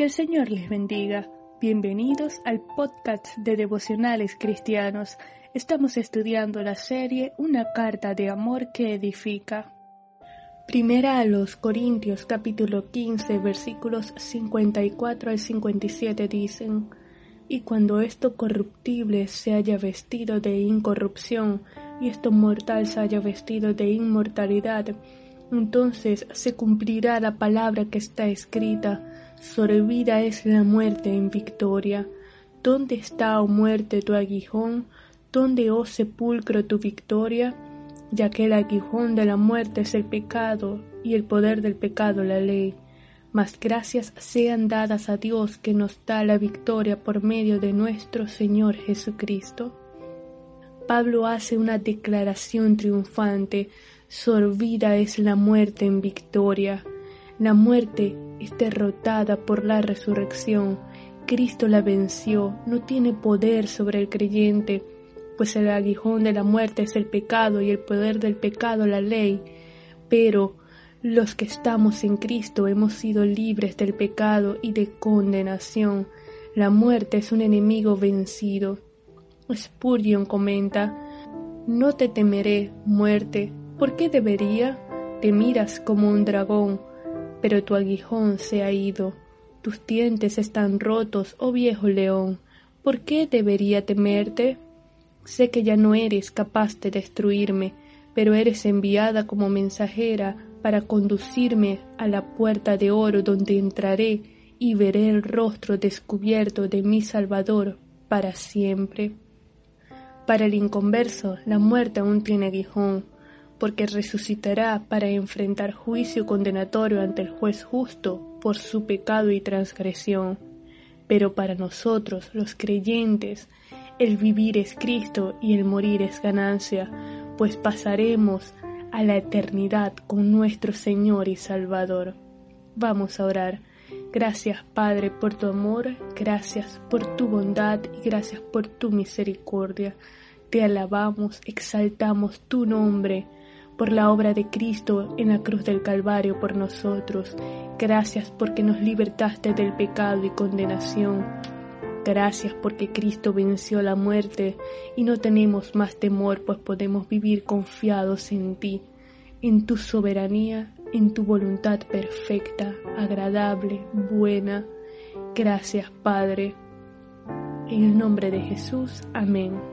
Que el Señor les bendiga. Bienvenidos al podcast de devocionales cristianos. Estamos estudiando la serie Una carta de amor que edifica. Primera a los Corintios capítulo 15 versículos 54 al 57 dicen, Y cuando esto corruptible se haya vestido de incorrupción, y esto mortal se haya vestido de inmortalidad, entonces se cumplirá la palabra que está escrita, sorbida es la muerte en victoria. ¿Dónde está, oh muerte, tu aguijón? ¿Dónde, oh sepulcro, tu victoria? Ya que el aguijón de la muerte es el pecado, y el poder del pecado la ley. Mas gracias sean dadas a Dios que nos da la victoria por medio de nuestro Señor Jesucristo. Pablo hace una declaración triunfante sorbida es la muerte en victoria. La muerte es derrotada por la resurrección. Cristo la venció, no tiene poder sobre el creyente, pues el aguijón de la muerte es el pecado y el poder del pecado la ley. Pero los que estamos en Cristo hemos sido libres del pecado y de condenación. La muerte es un enemigo vencido. Spurgeon comenta, No te temeré, muerte, ¿Por qué debería? Te miras como un dragón, pero tu aguijón se ha ido, tus dientes están rotos, oh viejo león. ¿Por qué debería temerte? Sé que ya no eres capaz de destruirme, pero eres enviada como mensajera para conducirme a la puerta de oro donde entraré y veré el rostro descubierto de mi Salvador para siempre. Para el inconverso, la muerte aún tiene aguijón, porque resucitará para enfrentar juicio condenatorio ante el juez justo por su pecado y transgresión. Pero para nosotros, los creyentes, el vivir es Cristo y el morir es ganancia, pues pasaremos a la eternidad con nuestro Señor y Salvador. Vamos a orar. Gracias Padre por tu amor, gracias por tu bondad y gracias por tu misericordia. Te alabamos, exaltamos tu nombre por la obra de Cristo en la cruz del Calvario por nosotros. Gracias porque nos libertaste del pecado y condenación. Gracias porque Cristo venció la muerte y no tenemos más temor, pues podemos vivir confiados en ti, en tu soberanía, en tu voluntad perfecta, agradable, buena. Gracias, Padre. En el nombre de Jesús, amén.